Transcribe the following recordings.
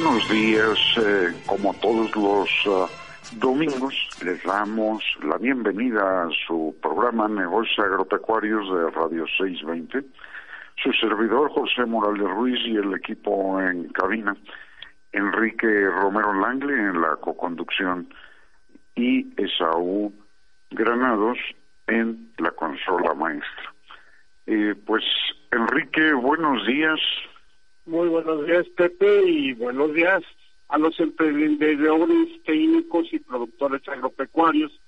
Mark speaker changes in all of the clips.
Speaker 1: Buenos días, eh, como todos los uh, domingos, les damos la bienvenida a su programa Negocios Agropecuarios de Radio 620. Su servidor José Morales Ruiz y el equipo en cabina, Enrique Romero Langle en la coconducción y Esaú Granados en la consola maestra. Eh, pues Enrique, buenos días.
Speaker 2: Muy buenos días, Pepe, y buenos días a los emprendedores técnicos y productores agropecuarios,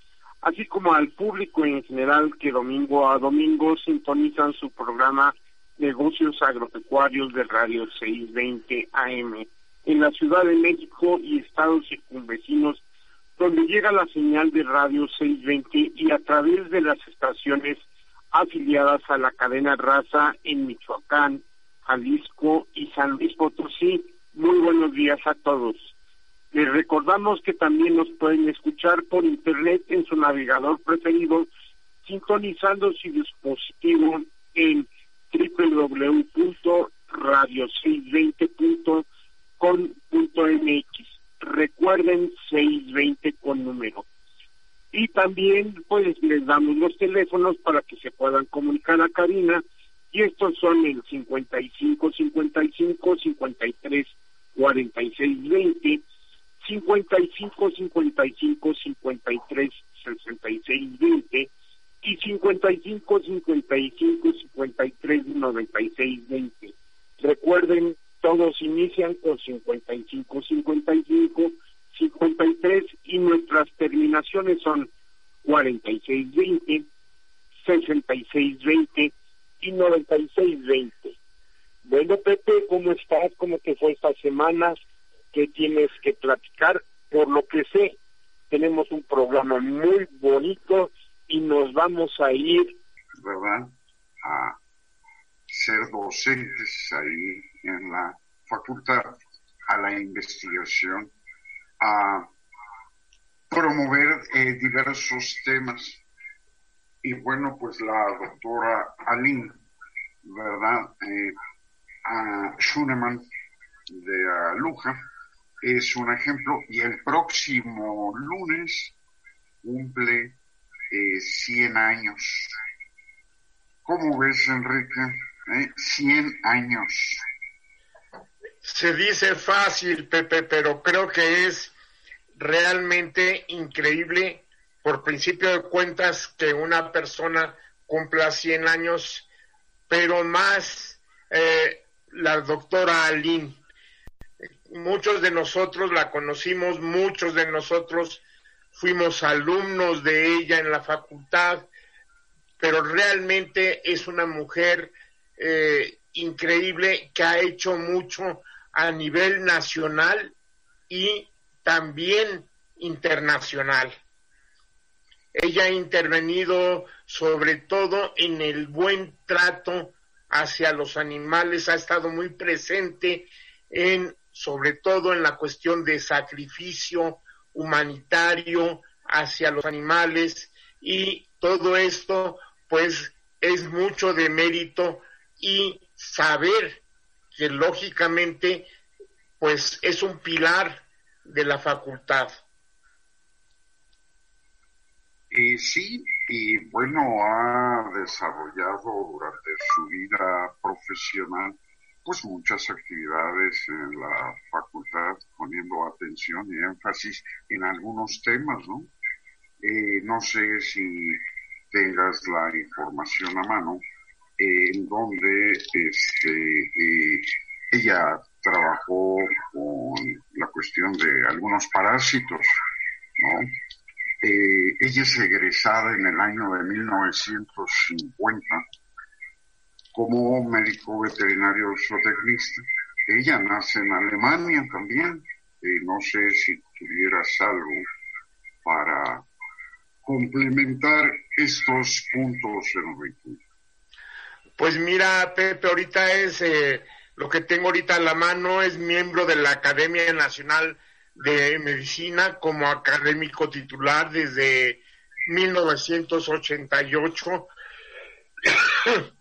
Speaker 2: así como al público en general que domingo a domingo sintonizan su programa Negocios Agropecuarios de Radio 620 AM en la Ciudad de México y estados circunvecinos, donde llega la señal de Radio 620 y a través de las estaciones afiliadas a la cadena Raza en Michoacán, Jalisco y San Luis Potosí. Muy buenos días a todos. Les recordamos que también nos pueden escuchar por internet en su navegador preferido, sintonizando su dispositivo en www.radio620.com.mx. Recuerden 620 con número. Y también pues les damos los teléfonos para que se puedan comunicar a cabina y estos son el 55 55 53 46 20 55 55 53 66 20 y 55 55 53 96 20 recuerden todos inician con 55 55 53 y nuestras terminaciones son 46 20 66 20 y 9620. Bueno, Pepe, ¿cómo estás? ¿Cómo te fue esta semana? ¿Qué tienes que platicar? Por lo que sé, tenemos un programa muy bonito y nos vamos a ir,
Speaker 1: ¿verdad? A ser docentes ahí en la facultad, a la investigación, a promover eh, diversos temas y bueno, pues la doctora Aline, ¿verdad? Eh, a de Aluja es un ejemplo y el próximo lunes cumple eh, 100 años. ¿Cómo ves, Enrique? ¿Eh? 100 años.
Speaker 2: Se dice fácil, Pepe, pero creo que es realmente increíble por principio de cuentas que una persona cumpla 100 años, pero más eh, la doctora Aline. Muchos de nosotros la conocimos, muchos de nosotros fuimos alumnos de ella en la facultad, pero realmente es una mujer eh, increíble que ha hecho mucho a nivel nacional y también internacional. Ella ha intervenido sobre todo en el buen trato hacia los animales, ha estado muy presente en, sobre todo en la cuestión de sacrificio humanitario hacia los animales y todo esto pues es mucho de mérito y saber que lógicamente pues es un pilar de la facultad.
Speaker 3: Y sí, y bueno, ha desarrollado durante su vida profesional pues muchas actividades en la facultad poniendo atención y énfasis en algunos temas, ¿no? Eh, no sé si tengas la información a mano, en donde este, eh, ella trabajó con la cuestión de algunos parásitos, ¿no? Eh, ella es egresada en el año de 1950 como médico veterinario zootecnista. Ella nace en Alemania también. Eh, no sé si tuvieras algo para complementar estos puntos, Enrique.
Speaker 2: Pues mira, Pepe, ahorita es eh, lo que tengo ahorita a la mano, es miembro de la Academia Nacional de Medicina como académico titular desde 1988.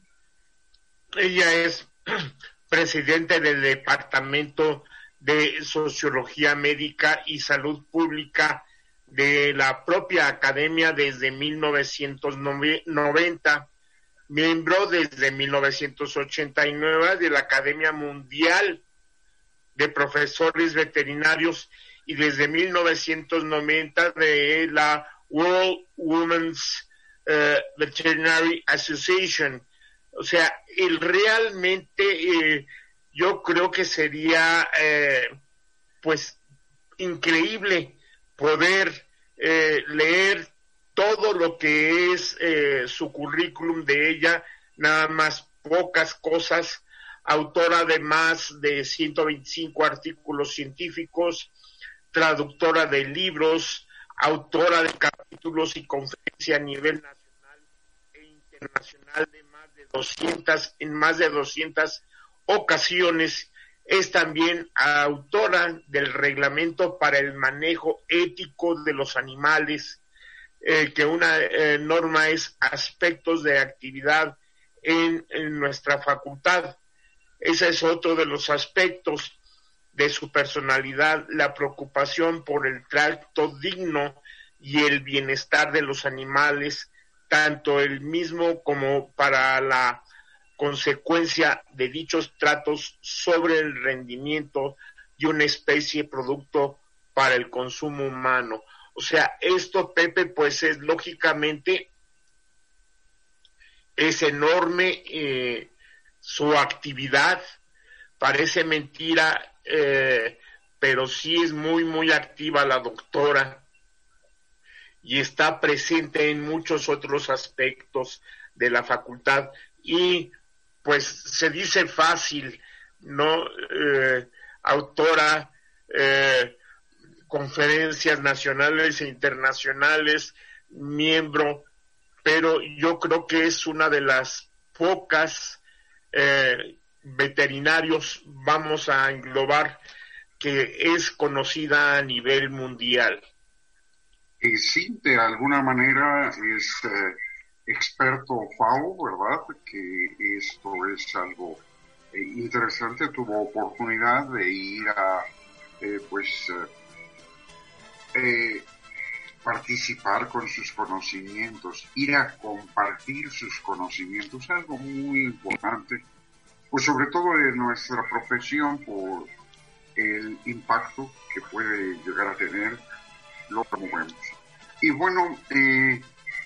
Speaker 2: Ella es presidente del Departamento de Sociología Médica y Salud Pública de la propia academia desde 1990, miembro desde 1989 de la Academia Mundial de Profesores Veterinarios y desde 1990 de la World Women's eh, Veterinary Association. O sea, el realmente eh, yo creo que sería eh, pues increíble poder eh, leer todo lo que es su currículum de ella, nada más pocas cosas, autora de más de 125 artículos científicos, traductora de libros, autora de capítulos y conferencias a nivel nacional e internacional de más de 200, en más de 200 ocasiones es también autora del reglamento para el manejo ético de los animales, eh, que una eh, norma es aspectos de actividad en, nuestra facultad. Ese es otro de los aspectos de su personalidad, la preocupación por el trato digno y el bienestar de los animales, tanto el mismo como para la consecuencia de dichos tratos sobre el rendimiento de una especie producto para el consumo humano. O sea, esto, Pepe, pues es lógicamente, es enorme eh, su actividad, parece mentira, eh, pero sí es muy, muy activa la doctora y está presente en muchos otros aspectos de la facultad y pues se dice fácil, ¿no? Eh, autora, eh, conferencias nacionales e internacionales, miembro, pero yo creo que es una de las pocas eh, veterinarios, vamos a englobar, que es conocida a nivel mundial.
Speaker 3: Y sí, de alguna manera es experto FAO, ¿verdad? Que esto es algo eh, interesante. Tuvo oportunidad de ir a, eh, pues, eh, participar con sus conocimientos, ir a compartir sus conocimientos, algo muy importante, pues sobre todo en nuestra profesión por el impacto que puede llegar a tener lo que movemos. Y bueno,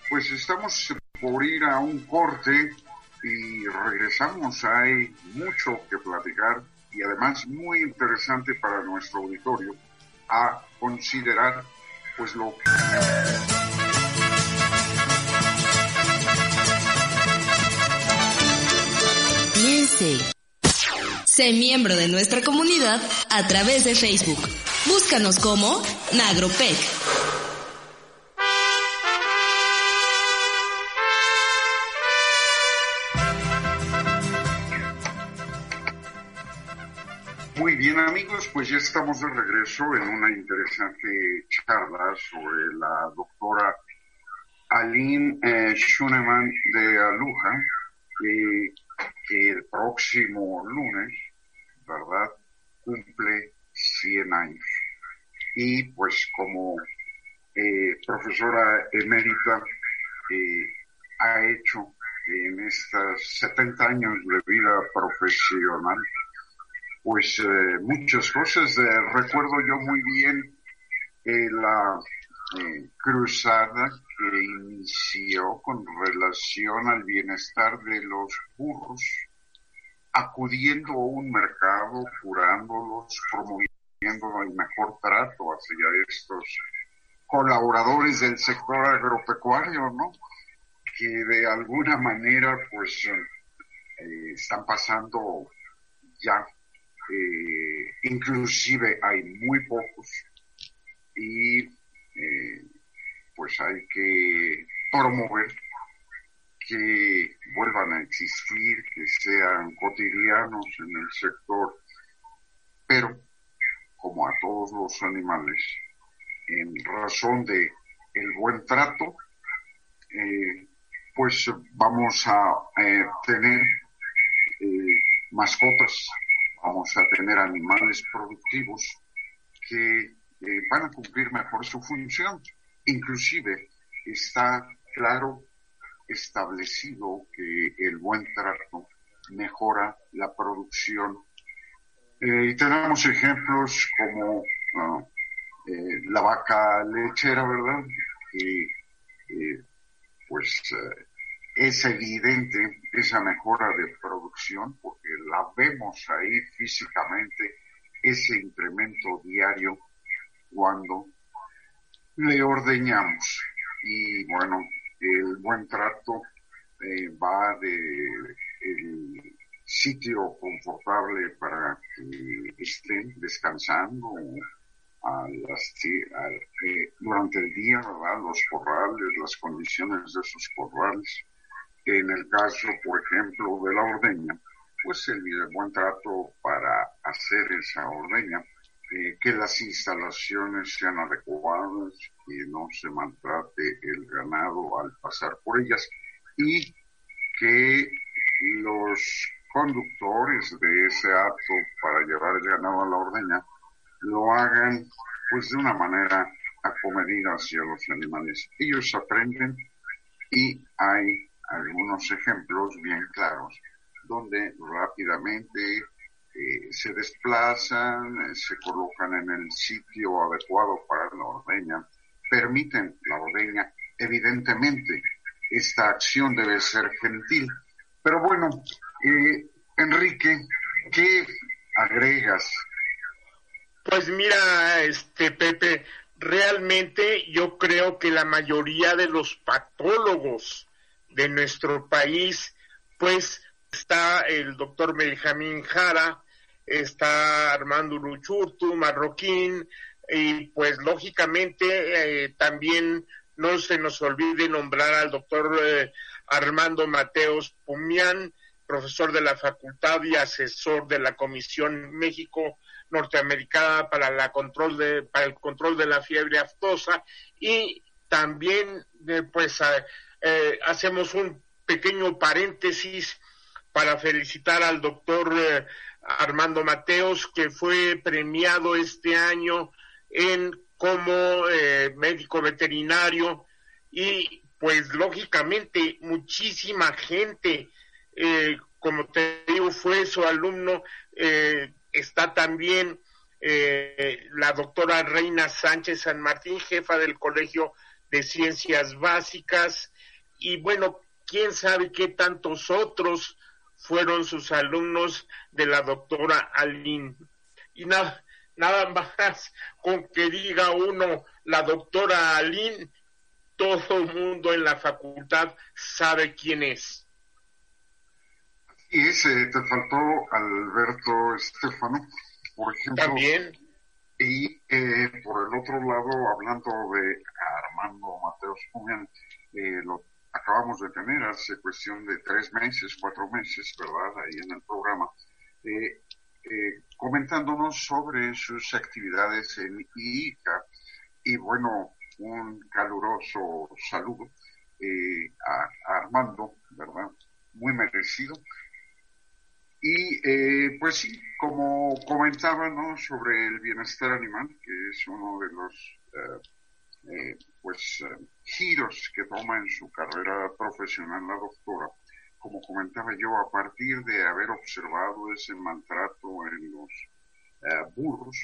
Speaker 3: pues estamos por ir a un corte y regresamos. Hay mucho que platicar y además muy interesante para nuestro auditorio a considerar pues lo.
Speaker 4: Piense. Sé miembro de nuestra comunidad a través de Facebook. Búscanos como Nagropec.
Speaker 3: Amigos, pues ya estamos de regreso en una interesante charla sobre la doctora Aline eh, Schunemann de Aluja, que el próximo lunes, ¿verdad?, cumple 100 años. Y pues como eh, profesora emérita, eh, ha hecho en estos 70 años de vida profesional, pues eh, muchas cosas. recuerdo yo muy bien la cruzada que inició con relación al bienestar de los burros, acudiendo a un mercado, curándolos, promoviendo el mejor trato hacia estos colaboradores del sector agropecuario, ¿no? Que de alguna manera, pues, eh, están pasando ya, eh, inclusive hay muy pocos, y eh, pues hay que promover que vuelvan a existir, que sean cotidianos en el sector, pero como a todos los animales, en razón de el buen trato, eh, pues vamos a tener eh, mascotas, vamos a tener animales productivos que van a cumplir mejor su función. Inclusive está claro establecido que el buen trato mejora la producción. y tenemos ejemplos como ah, eh, la vaca lechera, ¿verdad? Y pues eh, es evidente esa mejora de producción porque la vemos ahí físicamente, ese incremento diario cuando le ordeñamos. Y bueno, el buen trato eh, va de el sitio confortable para que estén descansando a las, eh, durante el día. Los corrales, las condiciones de esos corrales. En el caso, por ejemplo, de la ordeña, pues el buen trato para hacer esa ordeña, eh, que las instalaciones sean adecuadas, que no se maltrate el ganado al pasar por ellas y que los conductores de ese acto para llevar el ganado a la ordeña lo hagan pues de una manera acomedida hacia los animales. Ellos aprenden y hay algunos ejemplos bien claros donde rápidamente eh, se desplazan, eh, se colocan en el sitio adecuado para la ordeña, permiten la ordeña. Evidentemente, esta acción debe ser gentil. Pero bueno, eh, Enrique, ¿qué agregas
Speaker 2: pues mira, este Pepe, realmente yo creo que la mayoría de los patólogos de nuestro país, pues está el doctor Benjamín Jara, está Armando Luchurtu, Marroquín, y pues lógicamente eh, también no se nos olvide nombrar al doctor eh, Armando Mateos Pumián, profesor de la facultad y asesor de la Comisión México norteamericana para la control de para el control de la fiebre aftosa y también eh, pues eh, hacemos un pequeño paréntesis para felicitar al doctor eh, Armando Mateos que fue premiado este año en como médico veterinario y pues lógicamente muchísima gente como te digo fue su alumno está también eh, la doctora Reina Sánchez San Martín, jefa del Colegio de Ciencias Básicas, y bueno, quién sabe qué tantos otros fueron sus alumnos de la doctora Aline. Y nada, nada más con que diga uno la doctora Aline, todo el mundo en la facultad sabe quién es.
Speaker 3: Y ese, te faltó Alberto Estefano, por ejemplo.
Speaker 2: También.
Speaker 3: Y eh, por el otro lado, hablando de Armando Mateos eh, lo acabamos de tener hace cuestión de tres meses, cuatro meses, ¿verdad? Ahí en el programa, eh, eh, comentándonos sobre sus actividades en IICA. Y bueno, un caluroso saludo eh, a, Armando, ¿verdad? Muy merecido. Y eh, pues sí, como comentaba, ¿no? Sobre el bienestar animal, que es uno de los eh, pues giros que toma en su carrera profesional la doctora, como comentaba yo, a partir de haber observado ese maltrato en los burros,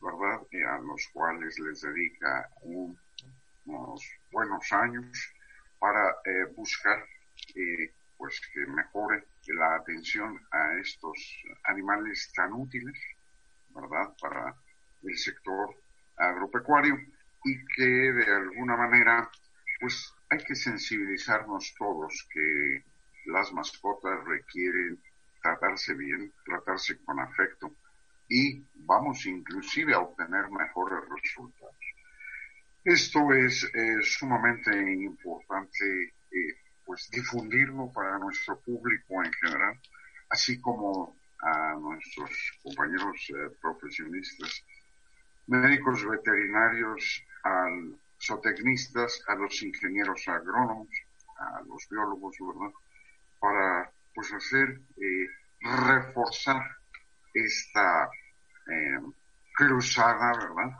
Speaker 3: ¿verdad? a los cuales les dedica unos buenos años para eh, buscar eh, pues que mejore la atención a estos animales tan útiles, ¿verdad? Para el sector agropecuario y que de alguna manera pues hay que sensibilizarnos todos que las mascotas requieren tratarse bien, tratarse con afecto y vamos inclusive a obtener mejores resultados. Esto es sumamente importante eh, pues difundirlo para nuestro público en general, así como a nuestros compañeros eh, profesionistas, médicos veterinarios, a zootecnistas, a los ingenieros agrónomos, a los biólogos, ¿verdad? Para pues hacer, eh, reforzar esta eh, cruzada, ¿verdad?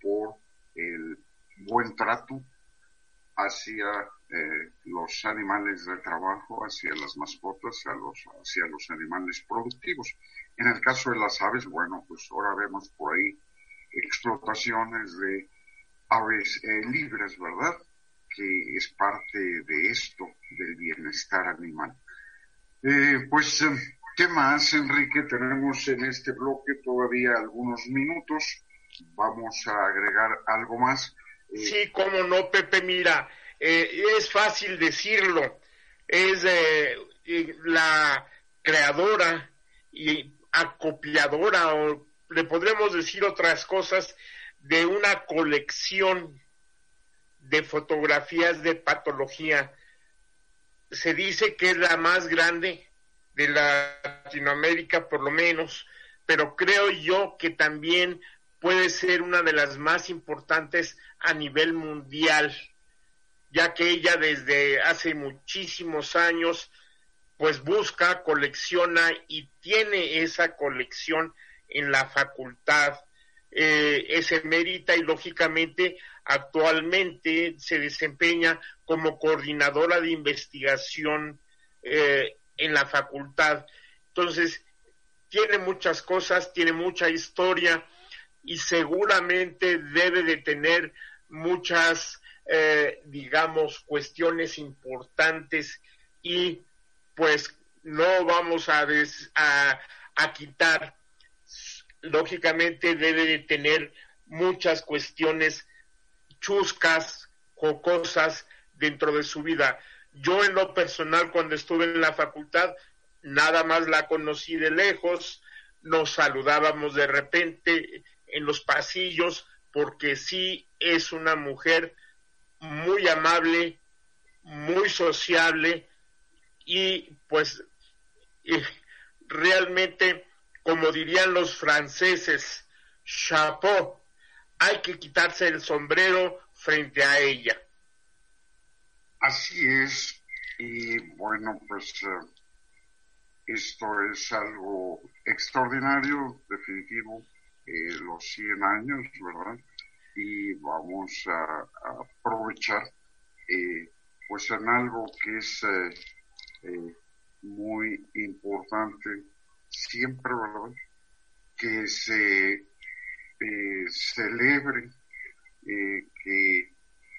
Speaker 3: Por el buen trato hacia eh, los animales de trabajo, hacia las mascotas, a los, hacia los animales productivos. En el caso de las aves, bueno, pues ahora vemos por ahí explotaciones de aves eh, libres, ¿verdad? Que es parte de esto, del bienestar animal. pues ¿Qué más, Enrique? Tenemos en este bloque todavía algunos minutos. Vamos a agregar algo más.
Speaker 2: Eh, sí, cómo no, Pepe. Mira, eh, es fácil decirlo. Es eh, la creadora y acopiadora, o le podremos decir otras cosas, de una colección de fotografías de patología. Se dice que es la más grande de Latinoamérica por lo menos, pero creo yo que también puede ser una de las más importantes a nivel mundial, ya que ella desde hace muchísimos años pues busca, colecciona y tiene esa colección en la facultad. Eh, se merita y lógicamente actualmente se desempeña como coordinadora de investigación eh, en la facultad. Entonces, tiene muchas cosas, tiene mucha historia y seguramente debe de tener muchas, eh, digamos, cuestiones importantes y pues no vamos a, a, a quitar, lógicamente debe de tener muchas cuestiones chuscas, jocosas dentro de su vida. Yo en lo personal, cuando estuve en la facultad, nada más la conocí de lejos, nos saludábamos de repente en los pasillos, porque sí es una mujer muy amable, muy sociable y pues realmente, como dirían los franceses, chapeau, hay que quitarse el sombrero frente a ella.
Speaker 3: Así es, y bueno, pues eh, esto es algo extraordinario, definitivo, eh, los 100 años, ¿verdad? Y vamos a, aprovechar, eh, pues en algo que es muy importante siempre. Que se celebre, que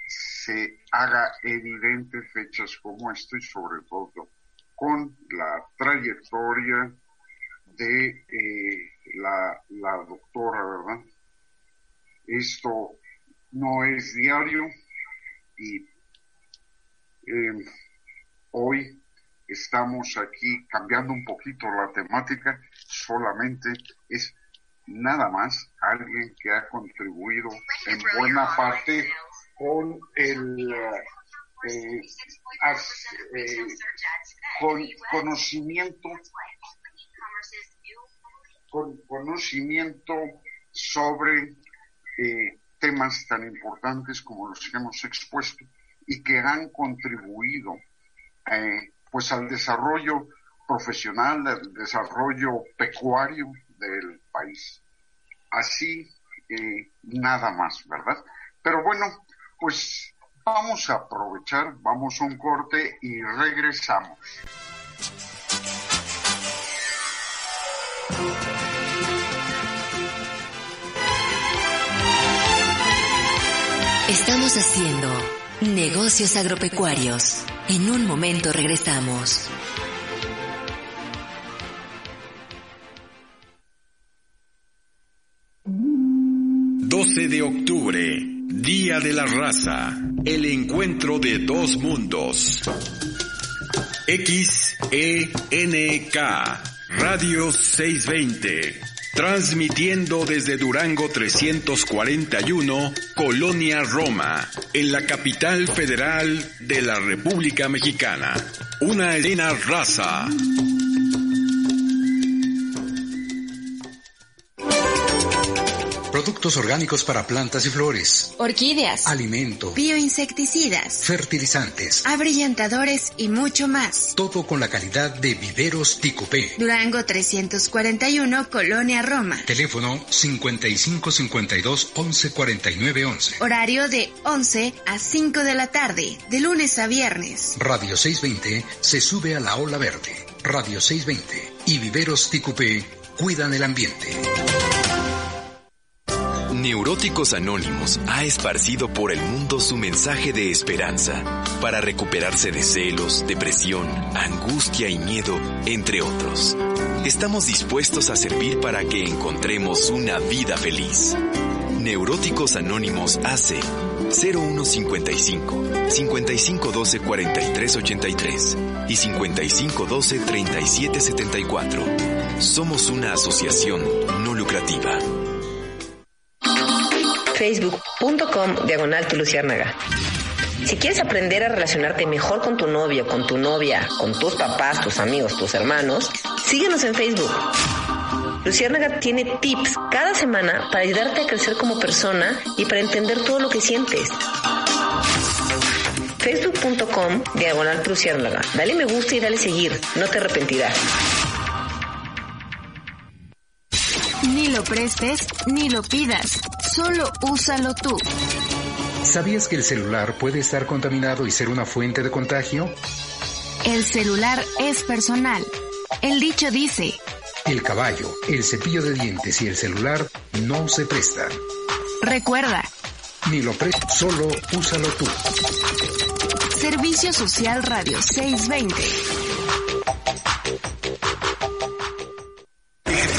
Speaker 3: se haga evidente fechas como esto y sobre todo con la trayectoria de eh, la, la doctora, ¿verdad? Esto no es diario y eh, hoy estamos aquí cambiando un poquito la temática, solamente es nada más alguien que ha contribuido en buena parte con el eh, eh, con conocimiento con conocimiento sobre eh, temas tan importantes como los que hemos expuesto y que han contribuido pues al desarrollo profesional, al desarrollo pecuario del país. Así, eh, nada más, ¿verdad? Pero bueno, pues vamos a aprovechar, vamos a un corte y regresamos.
Speaker 4: Estamos haciendo negocios agropecuarios. En un momento regresamos.
Speaker 5: 12 de octubre, Día de la Raza, el encuentro de dos mundos. XENK, Radio 620 Transmitiendo desde Durango 341, Colonia Roma, en la capital federal de la República Mexicana. Una escena raza.
Speaker 6: Productos orgánicos para plantas y flores.
Speaker 7: Orquídeas.
Speaker 6: Alimento.
Speaker 7: Bioinsecticidas.
Speaker 6: Fertilizantes.
Speaker 7: Abrillantadores y mucho más.
Speaker 6: Todo con la calidad de Viveros Ticupé.
Speaker 7: Durango 341, Colonia Roma.
Speaker 6: Teléfono 5552 1149 11.
Speaker 7: Horario de 11 a 5 de la tarde, de lunes a viernes.
Speaker 6: Radio 620 se sube a la ola verde. Radio 620 y Viveros Ticupé cuidan el ambiente.
Speaker 8: Neuróticos Anónimos ha esparcido por el mundo su mensaje de esperanza para recuperarse de celos, depresión, angustia y miedo, entre otros. Estamos dispuestos a servir para que encontremos una vida feliz. Neuróticos Anónimos AC 0155 5512 4383 y 5512 3774. Somos una asociación no lucrativa
Speaker 9: facebook.com diagonal tu. Si quieres aprender a relacionarte mejor con tu novio, con tu novia, con tus papás, tus amigos, tus hermanos, síguenos en Facebook. Luciérnaga tiene tips cada semana para ayudarte a crecer como persona y para entender todo lo que sientes. Facebook.com diagonal Luciérnaga. Dale me gusta y dale seguir, no te arrepentirás.
Speaker 7: Lo prestes ni lo pidas. Solo úsalo tú.
Speaker 6: ¿Sabías que el celular puede estar contaminado y ser una fuente de contagio?
Speaker 7: El celular es personal. El dicho dice,
Speaker 6: el caballo, el cepillo de dientes y el celular no se prestan.
Speaker 7: Recuerda,
Speaker 6: ni lo prestes, solo úsalo tú.
Speaker 7: Servicio Social Radio 620.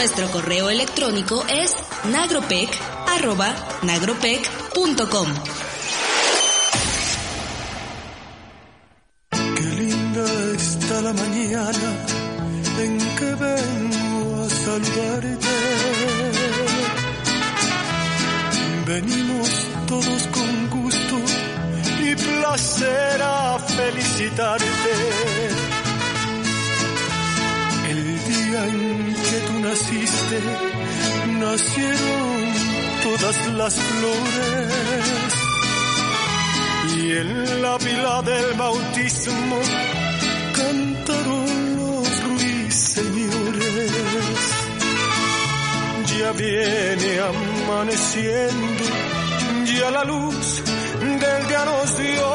Speaker 4: Nuestro correo electrónico es nagropec.com.
Speaker 10: Qué linda está la mañana en que vengo a saludarte. Venimos todos con gusto y placer a felicitarte. En que tú naciste, nacieron todas las flores. Y en la pila del bautismo cantaron los ruiseñores. Ya viene amaneciendo, ya la luz del día nos dio.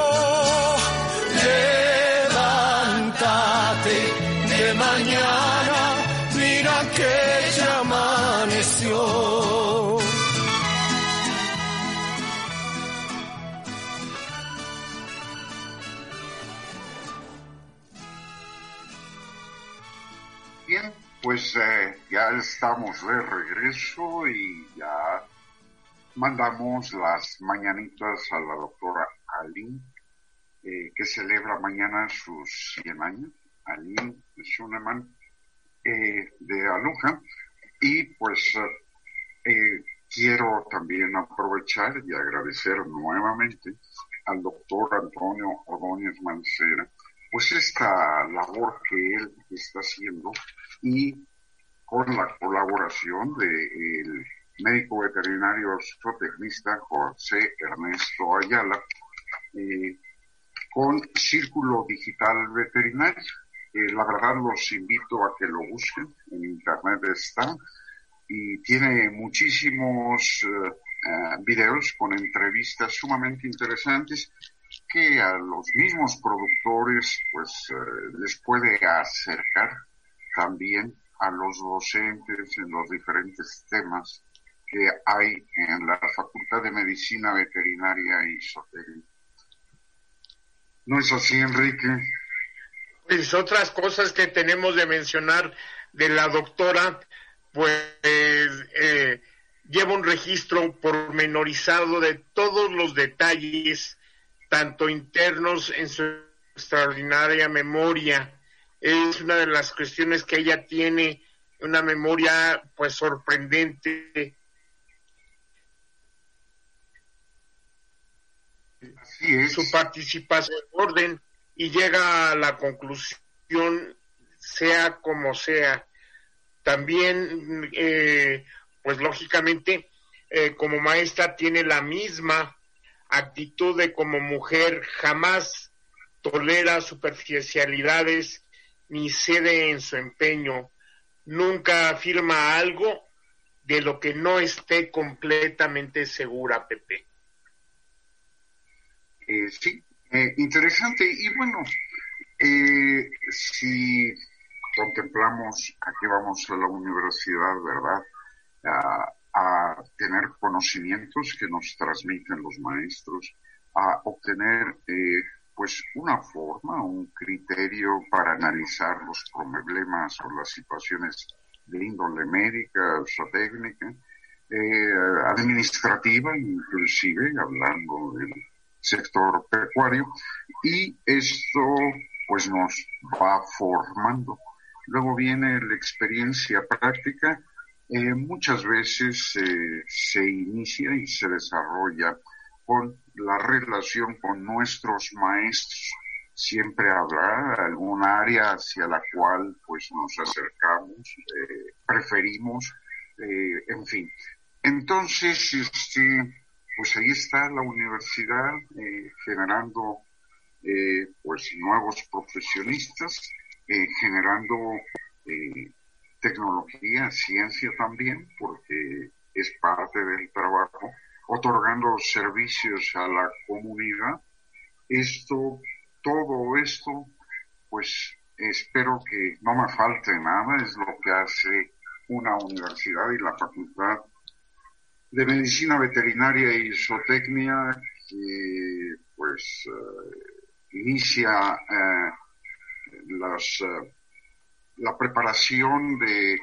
Speaker 10: Levántate de mañana
Speaker 3: Bien, pues eh, ya estamos de regreso y ya mandamos las mañanitas a la doctora Aline, eh, que celebra mañana sus 100 años, Aline Schunemann, eh, de Aluja, y pues eh, quiero también aprovechar y agradecer nuevamente al doctor Antonio Ordóñez Mancera, pues esta labor que él está haciendo y con la colaboración del médico veterinario zootecnista José Ernesto Ayala, eh, con Círculo Digital Veterinario. Eh, la verdad los invito a que lo busquen, en internet está, y tiene muchísimos eh, videos con entrevistas sumamente interesantes que a los mismos productores pues les puede acercar también a los docentes en los diferentes temas que hay en la Facultad de Medicina Veterinaria y Zootecnia. ¿No es así, Enrique?
Speaker 2: Pues otras cosas que tenemos de mencionar de la doctora, pues eh, lleva un registro pormenorizado de todos los detalles, tanto internos en su extraordinaria memoria. Es una de las cuestiones que ella tiene, una memoria pues sorprendente. Su participación en orden y llega a la conclusión, sea como sea. También, eh, pues lógicamente, eh, como maestra tiene la misma actitud de como mujer, jamás tolera superficialidades ni cede en su empeño, nunca afirma algo de lo que no esté completamente segura, Pepe.
Speaker 3: Eh, sí, eh, interesante. Y bueno, eh, si contemplamos a que vamos a la universidad, ¿verdad? A, tener conocimientos que nos transmiten los maestros, a obtener pues una forma, un criterio para analizar los problemas o las situaciones de índole médica, o técnica, administrativa, inclusive, hablando del sector pecuario y esto pues nos va formando. Luego viene la experiencia práctica, eh, muchas veces eh, se inicia y se desarrolla con la relación con nuestros maestros. Siempre habrá alguna área hacia la cual pues nos acercamos, eh, preferimos, en fin. Entonces, este, pues ahí está la universidad eh, generando eh, pues nuevos profesionistas, eh, generando tecnología, ciencia también, porque es parte del trabajo, otorgando servicios a la comunidad. Esto, todo esto, pues espero que no me falte nada, es lo que hace una universidad y la facultad de medicina veterinaria y zootecnia que pues eh, inicia eh, las, eh, la preparación de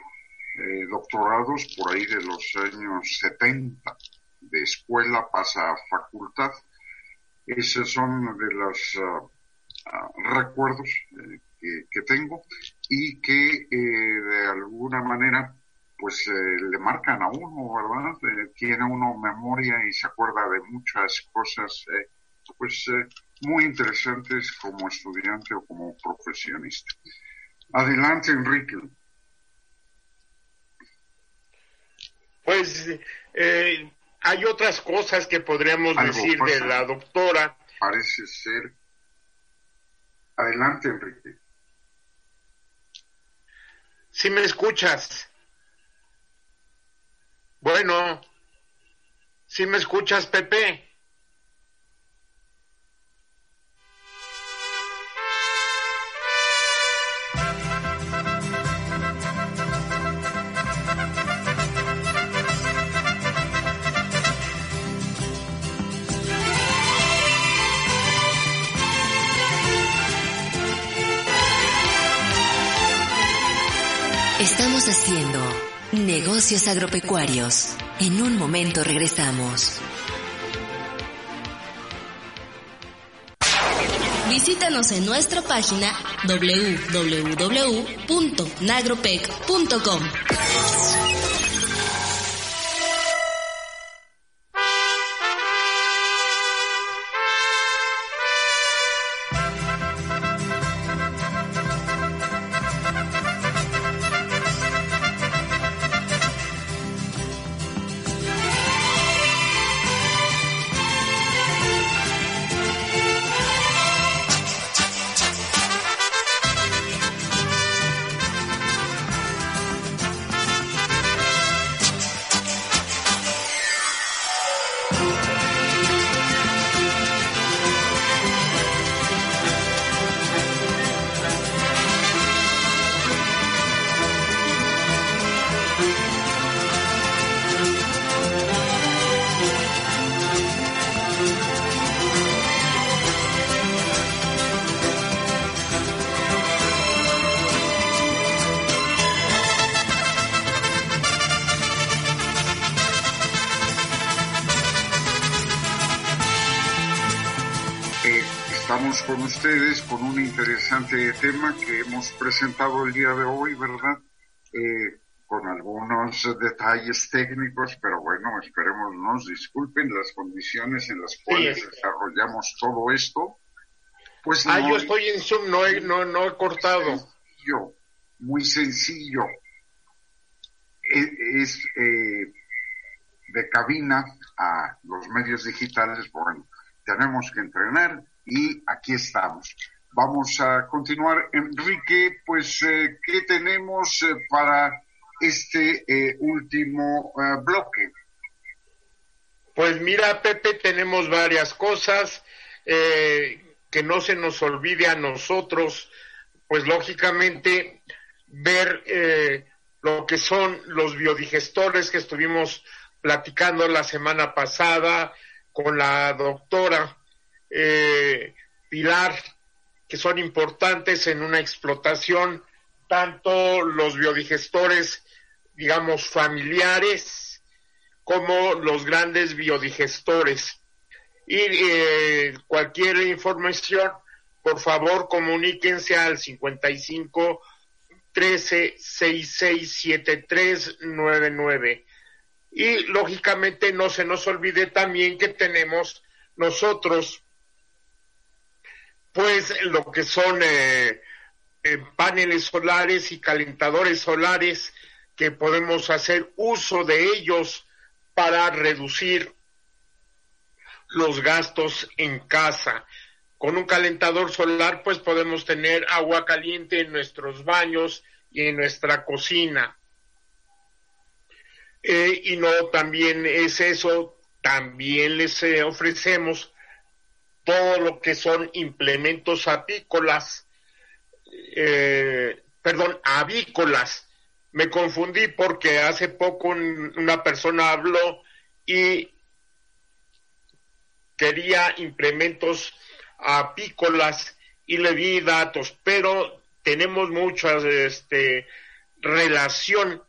Speaker 3: doctorados por ahí de los años 70 de escuela pasa a facultad. Esos son de los recuerdos que, que, tengo y que de alguna manera pues eh, le marcan a uno, ¿verdad? Eh, tiene uno memoria y se acuerda de muchas cosas, eh, pues muy interesantes como estudiante o como profesionista. Adelante, Enrique.
Speaker 2: Pues hay otras cosas que podríamos decir de la doctora.
Speaker 3: Parece ser. Adelante, Enrique.
Speaker 2: Si me escuchas. Bueno, si me escuchas, Pepe?
Speaker 4: Negocios agropecuarios. En un momento regresamos. Visítanos en nuestra página www.nagropec.com.
Speaker 3: ustedes con un interesante tema que hemos presentado el día de hoy, ¿verdad? Eh, con algunos detalles técnicos, pero bueno, esperemos nos disculpen las condiciones en las cuales desarrollamos todo esto.
Speaker 2: Pues ah, yo estoy en Zoom, no he, no, no he cortado.
Speaker 3: Sencillo, muy sencillo. E, es, eh, de cabina a los medios digitales, bueno, tenemos que entrenar y aquí estamos. Vamos a continuar. Enrique, pues, eh, ¿qué tenemos eh, para este eh, último bloque?
Speaker 2: Pues mira, Pepe, tenemos varias cosas que no se nos olvide a nosotros, pues lógicamente ver lo que son los biodigestores que estuvimos platicando la semana pasada con la doctora eh, pilar que son importantes en una explotación, tanto los biodigestores, digamos, familiares, como los grandes biodigestores. Y eh, cualquier información, por favor, comuníquense al 55 13 66 73 99. Y lógicamente no se nos olvide también que tenemos nosotros pues lo que son eh, eh, paneles solares y calentadores solares que podemos hacer uso de ellos para reducir los gastos en casa. Con un calentador solar pues podemos tener agua caliente en nuestros baños y en nuestra cocina. Eh, y no también es eso, también les ofrecemos todo lo que son implementos apícolas, eh, perdón, avícolas. Me confundí porque hace poco una persona habló y quería implementos apícolas y le di datos, pero tenemos mucha este, relación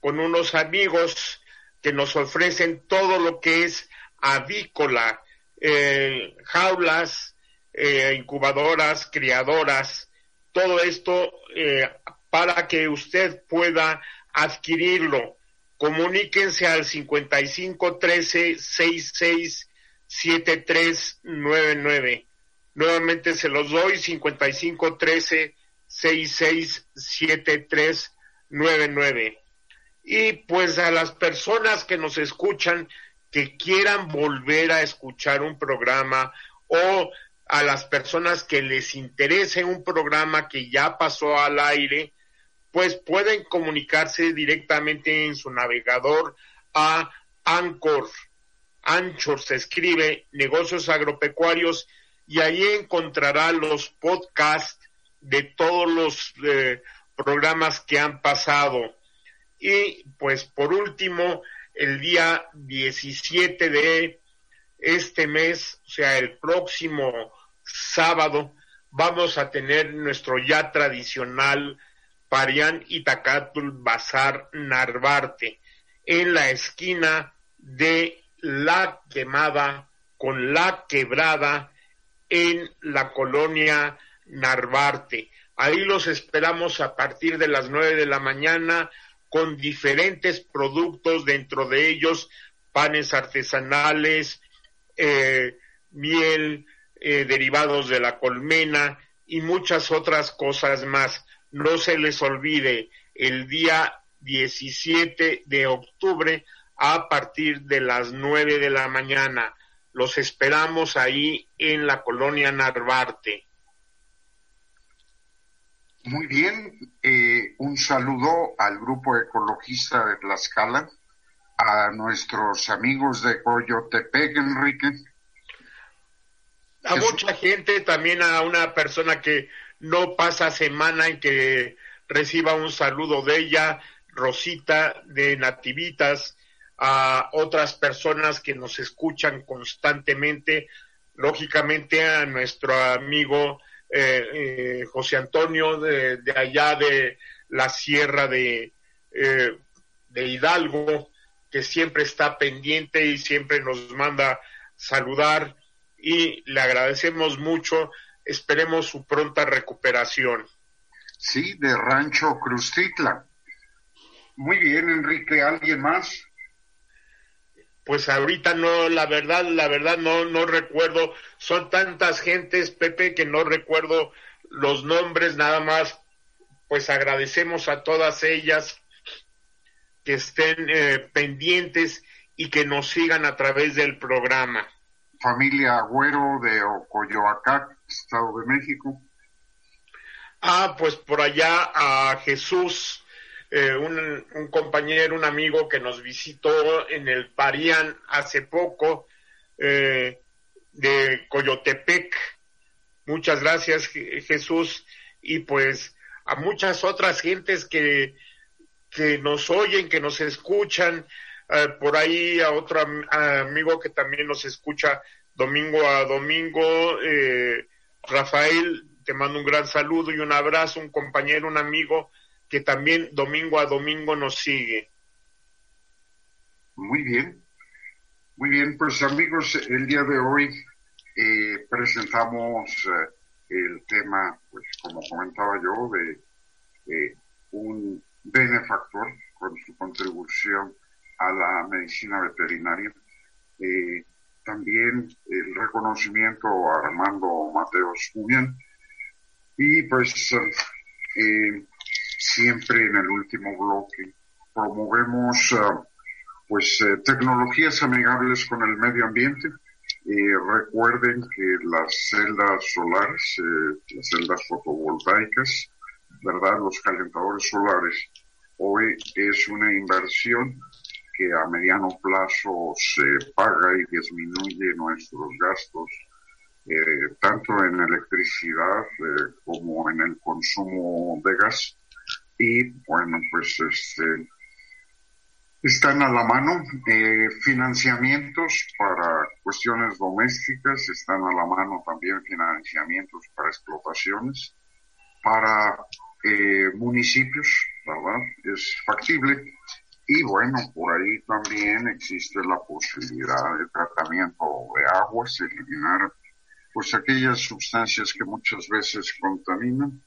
Speaker 2: con unos amigos que nos ofrecen todo lo que es avícola, jaulas, eh, incubadoras, criadoras, todo esto eh, para que usted pueda adquirirlo. Comuníquense al 55 13 66 7399. Nuevamente se los doy 55 13 66 7399. Y pues a las personas que nos escuchan, que quieran volver a escuchar un programa o a las personas que les interese un programa que ya pasó al aire, pues pueden comunicarse directamente en su navegador a Anchor. Anchor se escribe negocios agropecuarios y ahí encontrará los podcasts de todos los eh, programas que han pasado. Y pues por último, el día 17 de este mes, o sea, el próximo sábado, vamos a tener nuestro ya tradicional Parián Itacatul Bazar Narvarte. en la esquina de La Quemada con La Quebrada en la colonia Narvarte. Ahí los esperamos a partir de las nueve de la mañana con diferentes productos, dentro de ellos panes artesanales, eh, miel, eh, derivados de la colmena y muchas otras cosas más. No se les olvide, el día 17 de octubre a partir de las 9 de la mañana. Los esperamos ahí en la colonia Narvarte.
Speaker 3: Muy bien, eh, un saludo al grupo ecologista de Tlaxcala, a nuestros amigos de Coyotepec, Enrique.
Speaker 2: A mucha gente, también a una persona que no pasa semana en que reciba un saludo de ella, Rosita de Nativitas, a otras personas que nos escuchan constantemente, lógicamente a nuestro amigo eh, eh, José Antonio de, allá de la sierra de, eh, de Hidalgo, que siempre está pendiente y siempre nos manda saludar y le agradecemos mucho. Esperemos su pronta recuperación.
Speaker 3: Sí, de Rancho Crustitla. Muy bien, Enrique. ¿Alguien más?
Speaker 2: Pues ahorita no, la verdad, la verdad no, no recuerdo. Son tantas gentes, Pepe, que no recuerdo los nombres, nada más. Pues agradecemos a todas ellas que estén eh, pendientes y que nos sigan a través del programa.
Speaker 3: Familia Agüero de Ocoyoacac, Estado de México.
Speaker 2: Ah, pues por allá a Jesús, eh, un, compañero, un amigo que nos visitó en el Parián hace poco, eh, de Coyotepec. Muchas gracias, Jesús. Y pues a muchas otras gentes que, que nos oyen, que nos escuchan. Eh, por ahí a otro amigo que también nos escucha domingo a domingo, eh, Rafael te mando un gran saludo y un abrazo, un compañero, un amigo que también domingo a domingo nos sigue.
Speaker 3: Muy bien, muy bien, pues amigos, el día de hoy eh, presentamos eh, el tema, pues como comentaba yo, de un benefactor con su contribución a la medicina veterinaria. Eh, también el reconocimiento a Armando Mateos Julián, y pues siempre en el último bloque promovemos uh, pues eh, tecnologías amigables con el medio ambiente. recuerden que las celdas solares, eh, las celdas fotovoltaicas, ¿verdad? Los calentadores solares, hoy es una inversión que a mediano plazo se paga y disminuye nuestros gastos eh, tanto en electricidad eh, como en el consumo de gas. Y bueno, pues este, están a la mano eh, financiamientos para cuestiones domésticas, están a la mano también financiamientos para explotaciones, para municipios, ¿verdad? Es factible. Y bueno, por ahí también existe la posibilidad de tratamiento de aguas, eliminar pues aquellas sustancias que muchas veces contaminan.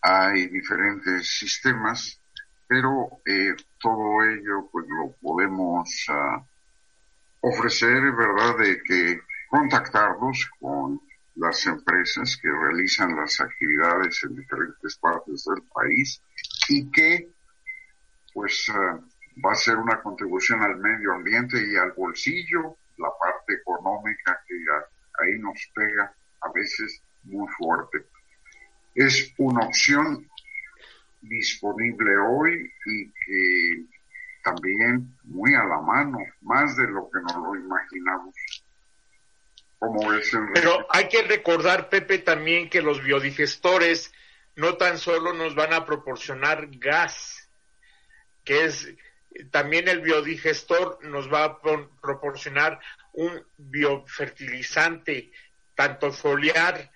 Speaker 3: Hay diferentes sistemas, pero eh, todo ello pues lo podemos uh, ofrecer, ¿verdad? De que contactarlos con las empresas que realizan las actividades en diferentes partes del país y que pues uh, va a ser una contribución al medio ambiente y al bolsillo, la parte económica que ahí nos pega a veces muy fuerte. Es una opción disponible hoy y que también muy a la mano, más de lo que nos lo imaginamos.
Speaker 2: Como es Pero hay que recordar, Pepe, también que los biodigestores no tan solo nos van a proporcionar gas, que es también el biodigestor nos va a proporcionar un biofertilizante, tanto foliar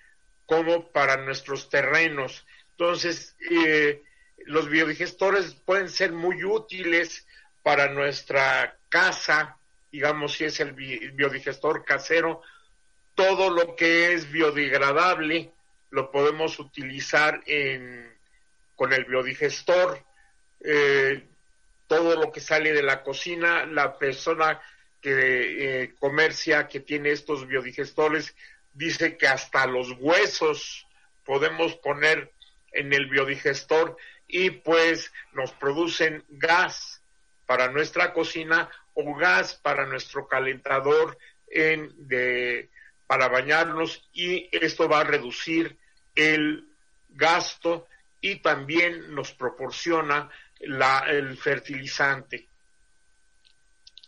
Speaker 2: como para nuestros terrenos. Entonces, eh, los biodigestores pueden ser muy útiles para nuestra casa, digamos si es el biodigestor casero, todo lo que es biodegradable lo podemos utilizar en, con el biodigestor. Eh, todo lo que sale de la cocina, la persona que eh, comercia, que tiene estos biodigestores, dice que hasta los huesos podemos poner en el biodigestor y pues nos producen gas para nuestra cocina o gas para nuestro calentador en, de, para bañarnos y esto va a reducir el gasto y también nos proporciona la, el fertilizante.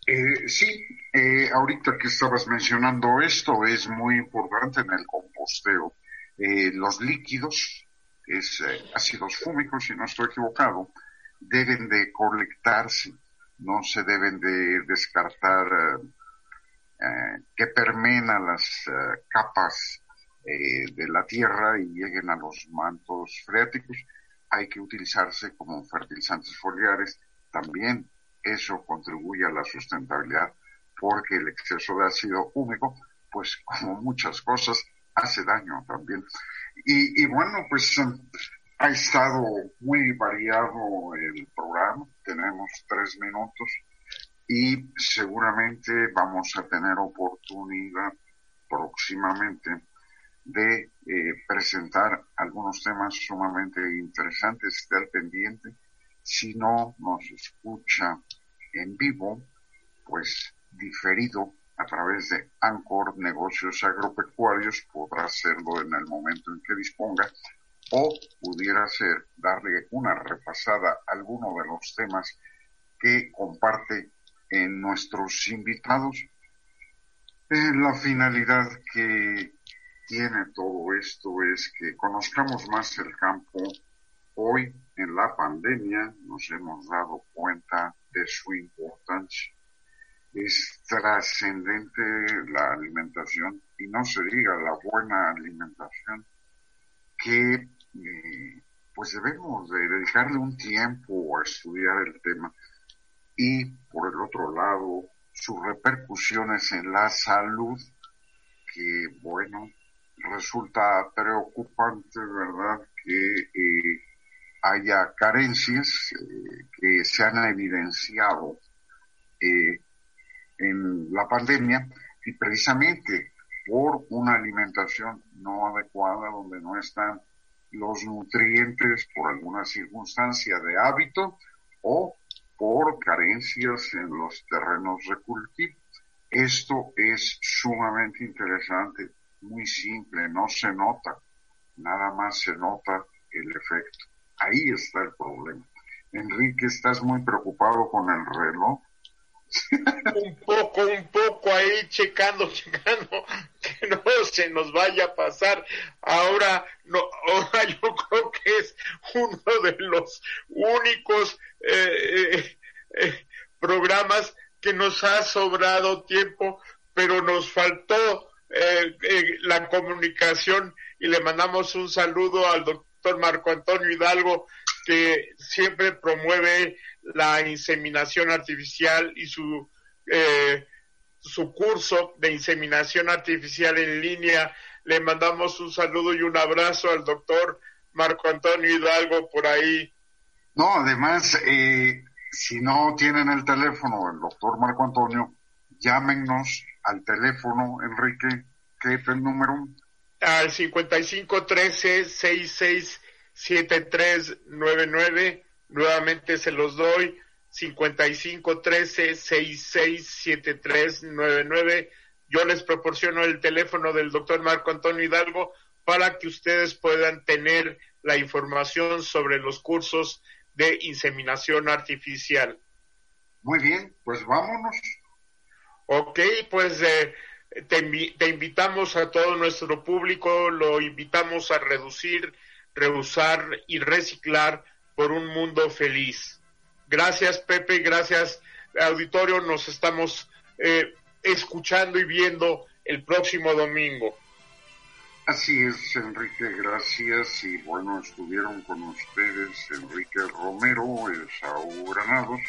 Speaker 3: Eh, sí, eh, ahorita que estabas mencionando esto es muy importante en el composteo. Eh, los líquidos, es ácidos fúmicos, si no estoy equivocado, deben de colectarse, no se deben de descartar que permeen a las capas de la tierra y lleguen a los mantos freáticos. Hay que utilizarse como fertilizantes foliares también eso contribuye a la sustentabilidad porque el exceso de ácido húmico, pues como muchas cosas, hace daño también. Y, bueno, pues ha estado muy variado el programa, tenemos tres minutos y seguramente vamos a tener oportunidad próximamente de eh, presentar algunos temas sumamente interesantes, estar pendiente si no nos escucha en vivo, pues diferido a través de Anchor Negocios Agropecuarios, podrá hacerlo en el momento en que disponga, o pudiera ser darle una repasada a alguno de los temas que comparte en nuestros invitados. la finalidad que tiene todo esto es que conozcamos más el campo Hoy, en la pandemia, nos hemos dado cuenta de su importancia. Es trascendente la alimentación y no se diga la buena alimentación que eh, pues debemos de dedicarle un tiempo a estudiar el tema y por el otro lado sus repercusiones en la salud que bueno resulta preocupante verdad que eh, haya carencias eh, que se han evidenciado eh, en la pandemia y precisamente por una alimentación no adecuada donde no están los nutrientes por alguna circunstancia de hábito o por carencias en los terrenos de cultivo. Esto es sumamente interesante, muy simple, no se nota, nada más se nota el efecto. Ahí está el problema. Enrique, estás muy preocupado con el reloj.
Speaker 2: un poco, un poco ahí checando, checando que no se nos vaya a pasar. Ahora, no, ahora yo creo que es uno de los únicos eh, eh, eh, programas que nos ha sobrado tiempo, pero nos faltó la comunicación y le mandamos un saludo al doctor Marco Antonio Hidalgo, que siempre promueve la inseminación artificial y su, eh, su curso de inseminación artificial en línea. Le mandamos un saludo y un abrazo al doctor Marco Antonio Hidalgo por ahí.
Speaker 3: No, además, eh, si no tienen el teléfono del doctor Marco Antonio, llámenos al teléfono, Enrique, ¿qué es el número?
Speaker 2: Al 5513-667399. Nuevamente se los doy. 5513-667399. Yo les proporciono el teléfono del doctor Marco Antonio Hidalgo para que ustedes puedan tener la información sobre los cursos de inseminación artificial.
Speaker 3: Muy bien, pues vámonos.
Speaker 2: Ok, pues eh, te, invitamos a todo nuestro público, lo invitamos a reducir, reusar y reciclar por un mundo feliz. Gracias Pepe, gracias auditorio, nos estamos eh, escuchando y viendo el próximo domingo.
Speaker 3: Así es, Enrique, gracias. Y bueno, estuvieron con ustedes Enrique Romero, Saúl Granados,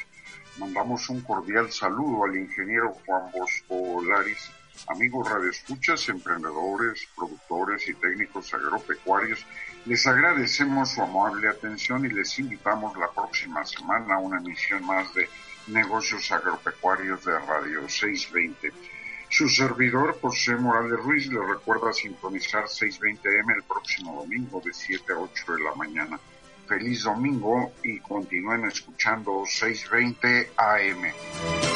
Speaker 3: Mandamos un cordial saludo al ingeniero Juan Bosco Laris, amigos radioescuchas, emprendedores, productores y técnicos agropecuarios. Les agradecemos su amable atención y les invitamos la próxima semana a una emisión más de Negocios Agropecuarios de Radio 620. Su servidor, José Morales Ruiz, le recuerda sintonizar 620M el próximo domingo de 7 a 8 de la mañana feliz domingo y continúen escuchando 620 AM.